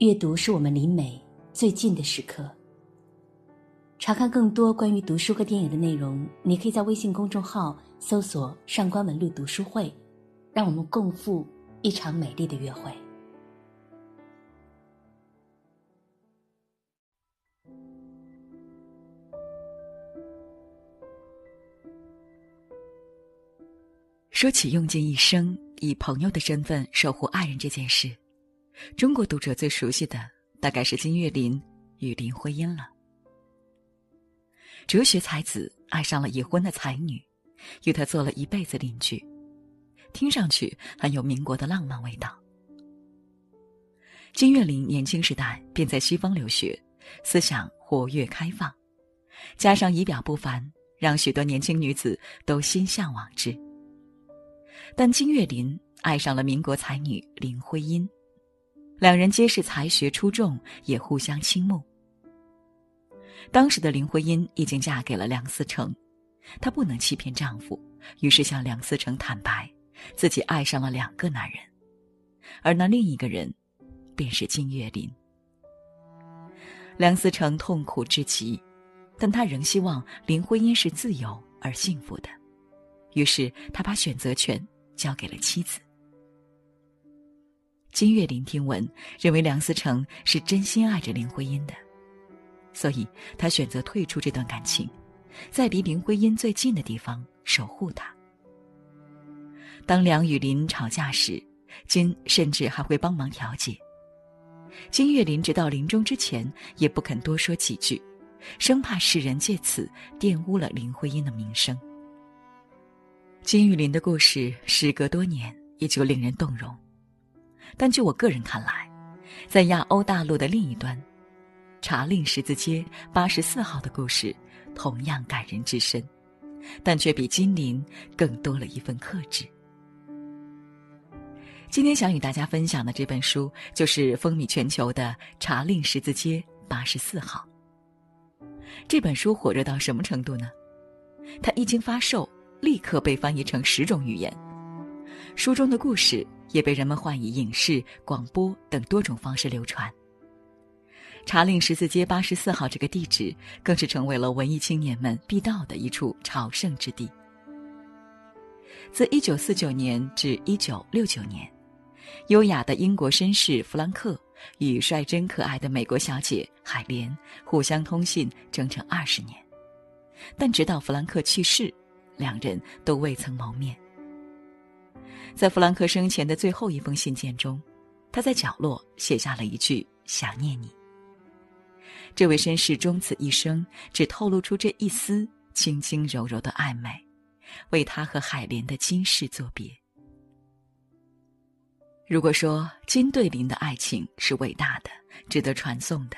阅读是我们离美最近的时刻。查看更多关于读书和电影的内容，你可以在微信公众号搜索“上官文露读书会”，让我们共赴一场美丽的约会。说起用尽一生以朋友的身份守护爱人这件事，中国读者最熟悉的大概是金岳霖与林徽因了。哲学才子爱上了已婚的才女，与她做了一辈子邻居，听上去很有民国的浪漫味道。金岳霖年轻时代便在西方留学，思想活跃开放，加上仪表不凡，让许多年轻女子都心向往之。但金岳霖爱上了民国才女林徽因，两人皆是才学出众，也互相倾慕。当时的林徽因已经嫁给了梁思成，她不能欺骗丈夫，于是向梁思成坦白，自己爱上了两个男人，而那另一个人，便是金岳霖。梁思成痛苦至极，但他仍希望林徽因是自由而幸福的，于是他把选择权。交给了妻子。金岳霖听闻，认为梁思成是真心爱着林徽因的，所以他选择退出这段感情，在离林徽因最近的地方守护她。当梁与林吵架时，金甚至还会帮忙调解。金岳霖直到临终之前也不肯多说几句，生怕世人借此玷污了林徽因的名声。金玉林的故事时隔多年依旧令人动容，但就我个人看来，在亚欧大陆的另一端，茶令十字街八十四号的故事同样感人至深，但却比金陵更多了一份克制。今天想与大家分享的这本书就是风靡全球的《茶令十字街八十四号》。这本书火热到什么程度呢？它一经发售。立刻被翻译成十种语言，书中的故事也被人们换以影视、广播等多种方式流传。茶令十字街八十四号这个地址，更是成为了文艺青年们必到的一处朝圣之地。自一九四九年至一九六九年，优雅的英国绅士弗兰克与率真可爱的美国小姐海莲互相通信整整二十年，但直到弗兰克去世。两人都未曾谋面。在弗兰克生前的最后一封信件中，他在角落写下了一句“想念你”。这位绅士终此一生只透露出这一丝轻轻柔柔的暧昧，为他和海莲的今世作别。如果说金对林的爱情是伟大的、值得传颂的，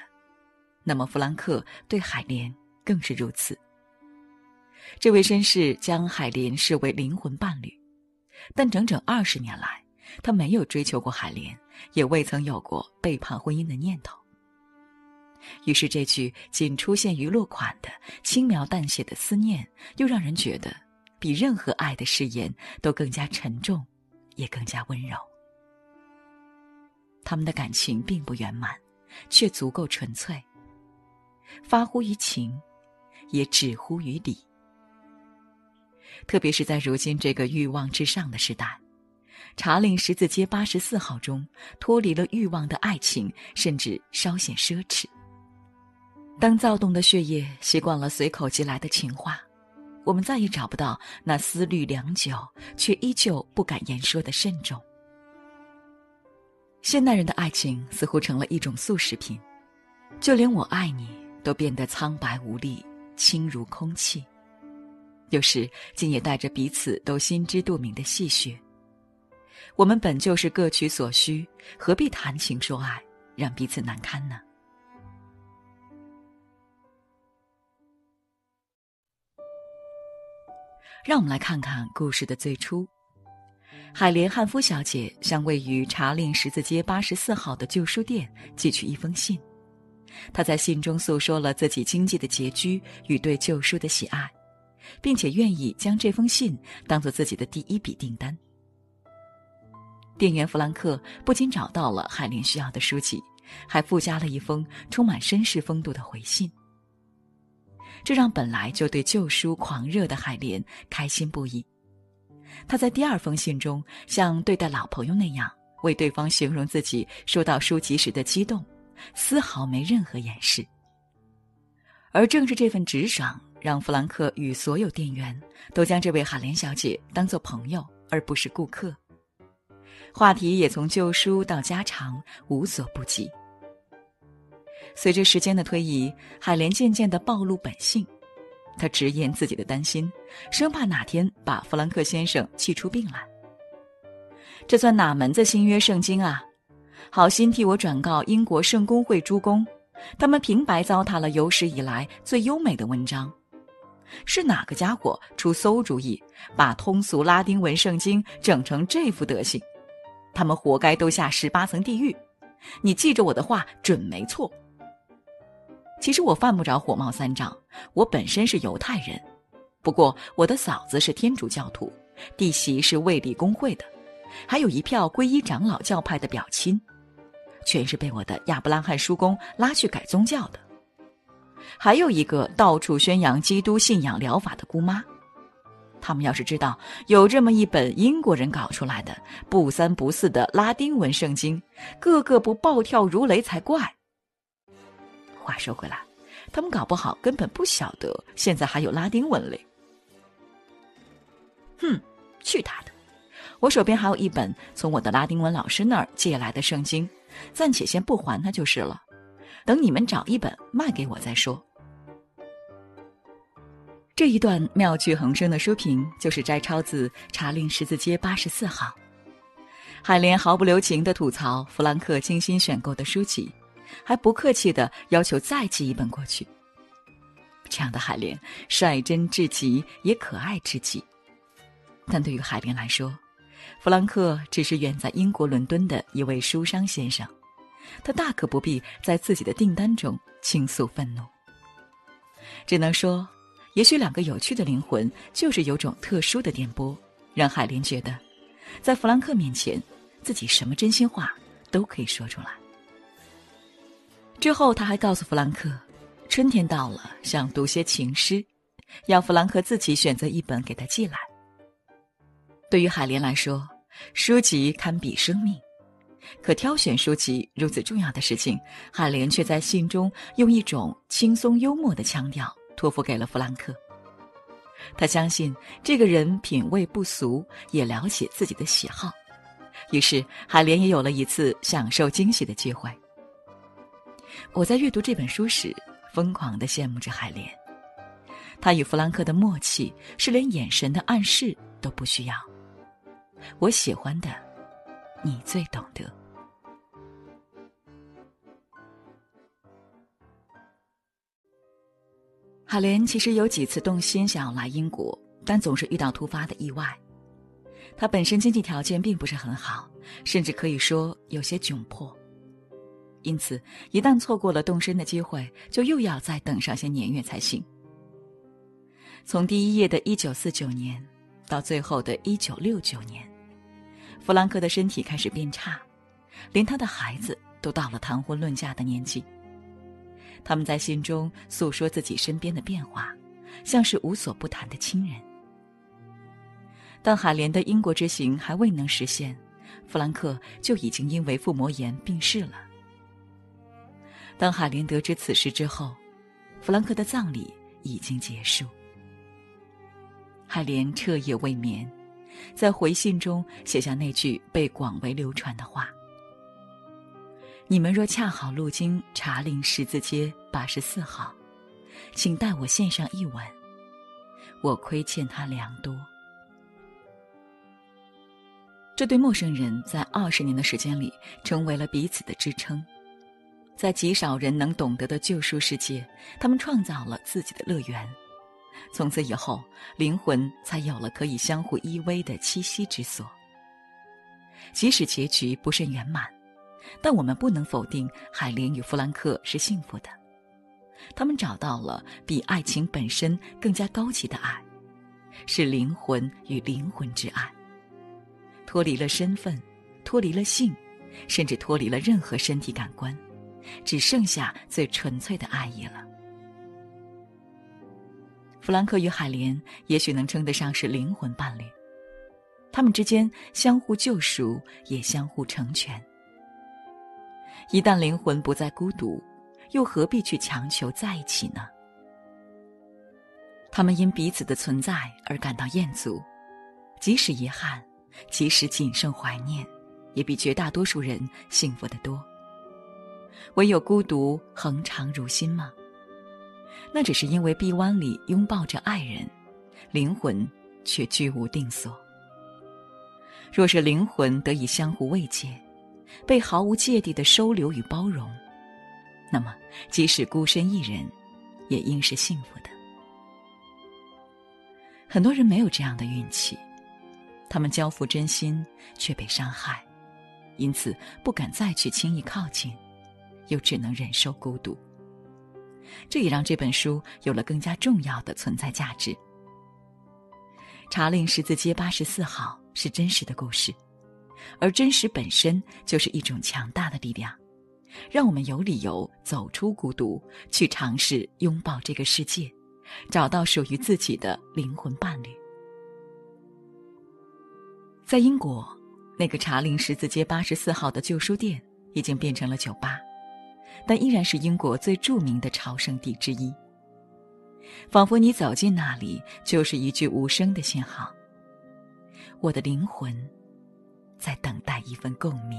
那么弗兰克对海莲更是如此。这位绅士将海莲视为灵魂伴侣，但整整二十年来，他没有追求过海莲，也未曾有过背叛婚姻的念头。于是，这句仅出现于落款的轻描淡写的思念，又让人觉得比任何爱的誓言都更加沉重，也更加温柔。他们的感情并不圆满，却足够纯粹，发乎于情，也止乎于理。特别是在如今这个欲望至上的时代，茶令十字街八十四号中脱离了欲望的爱情，甚至稍显奢侈。当躁动的血液习惯了随口即来的情话，我们再也找不到那思虑良久却依旧不敢言说的慎重。现代人的爱情似乎成了一种速食品，就连我爱你都变得苍白无力，轻如空气。有时竟也带着彼此都心知肚明的戏谑。我们本就是各取所需，何必谈情说爱，让彼此难堪呢？让我们来看看故事的最初。海莲汉夫小姐向位于茶令十字街八十四号的旧书店寄去一封信，她在信中诉说了自己经济的拮据与对旧书的喜爱。并且愿意将这封信当做自己的第一笔订单。店员弗兰克不仅找到了海莲需要的书籍，还附加了一封充满绅士风度的回信。这让本来就对旧书狂热的海莲开心不已。他在第二封信中，像对待老朋友那样，为对方形容自己收到书籍时的激动，丝毫没任何掩饰。而正是这份直爽，让弗兰克与所有店员都将这位海莲小姐当作朋友，而不是顾客。话题也从旧书到家常，无所不及。随着时间的推移，海莲渐渐的暴露本性，她直言自己的担心，生怕哪天把弗兰克先生气出病来。这算哪门子新约圣经啊？好心替我转告英国圣公会诸公。他们平白糟蹋了有史以来最优美的文章，是哪个家伙出馊主意，把通俗拉丁文圣经整成这副德行？他们活该都下十八层地狱！你记着我的话，准没错。其实我犯不着火冒三丈，我本身是犹太人，不过我的嫂子是天主教徒，弟媳是卫理公会的，还有一票皈依长老教派的表亲。全是被我的亚伯拉罕叔公拉去改宗教的，还有一个到处宣扬基督信仰疗法的姑妈。他们要是知道有这么一本英国人搞出来的不三不四的拉丁文圣经，个个不暴跳如雷才怪。话说回来，他们搞不好根本不晓得现在还有拉丁文嘞。哼，去他的！我手边还有一本从我的拉丁文老师那儿借来的圣经。暂且先不还他就是了，等你们找一本卖给我再说。这一段妙趣横生的书评就是摘抄自查令十字街八十四号。海莲毫不留情地吐槽弗兰克精心选购的书籍，还不客气地要求再寄一本过去。这样的海莲率真至极，也可爱至极。但对于海莲来说，弗兰克只是远在英国伦敦的一位书商先生，他大可不必在自己的订单中倾诉愤怒。只能说，也许两个有趣的灵魂就是有种特殊的电波，让海莲觉得，在弗兰克面前，自己什么真心话都可以说出来。之后，他还告诉弗兰克，春天到了，想读些情诗，要弗兰克自己选择一本给他寄来。对于海莲来说，书籍堪比生命，可挑选书籍如此重要的事情，海莲却在信中用一种轻松幽默的腔调托付给了弗兰克。他相信这个人品味不俗，也了解自己的喜好，于是海莲也有了一次享受惊喜的机会。我在阅读这本书时，疯狂地羡慕着海莲，他与弗兰克的默契是连眼神的暗示都不需要。我喜欢的，你最懂得。海莲其实有几次动心想要来英国，但总是遇到突发的意外。她本身经济条件并不是很好，甚至可以说有些窘迫，因此一旦错过了动身的机会，就又要再等上些年月才行。从第一页的一九四九年，到最后的一九六九年。弗兰克的身体开始变差，连他的孩子都到了谈婚论嫁的年纪。他们在信中诉说自己身边的变化，像是无所不谈的亲人。但海莲的英国之行还未能实现，弗兰克就已经因为腹膜炎病逝了。当海莲得知此事之后，弗兰克的葬礼已经结束。海莲彻夜未眠。在回信中写下那句被广为流传的话：“你们若恰好路经茶陵十字街八十四号，请代我献上一吻，我亏欠他良多。”这对陌生人在二十年的时间里成为了彼此的支撑，在极少人能懂得的旧书世界，他们创造了自己的乐园。从此以后，灵魂才有了可以相互依偎的栖息之所。即使结局不甚圆满，但我们不能否定海莲与弗兰克是幸福的。他们找到了比爱情本身更加高级的爱，是灵魂与灵魂之爱。脱离了身份，脱离了性，甚至脱离了任何身体感官，只剩下最纯粹的爱意了。弗兰克与海莲也许能称得上是灵魂伴侣，他们之间相互救赎，也相互成全。一旦灵魂不再孤独，又何必去强求在一起呢？他们因彼此的存在而感到厌足，即使遗憾，即使谨慎怀念，也比绝大多数人幸福得多。唯有孤独恒长如新吗？那只是因为臂弯里拥抱着爱人，灵魂却居无定所。若是灵魂得以相互慰藉，被毫无芥蒂的收留与包容，那么即使孤身一人，也应是幸福的。很多人没有这样的运气，他们交付真心却被伤害，因此不敢再去轻易靠近，又只能忍受孤独。这也让这本书有了更加重要的存在价值。查令十字街八十四号是真实的故事。而真实本身就是一种强大的力量，让我们有理由走出孤独，去尝试拥抱这个世界，找到属于自己的灵魂伴侣。在英国，那个查令十字街八十四号的旧书店已经变成了酒吧，但依然是英国最著名的朝圣地之一。仿佛你走进那里，就是一句无声的信号：“我的灵魂。”在等待一份共鸣。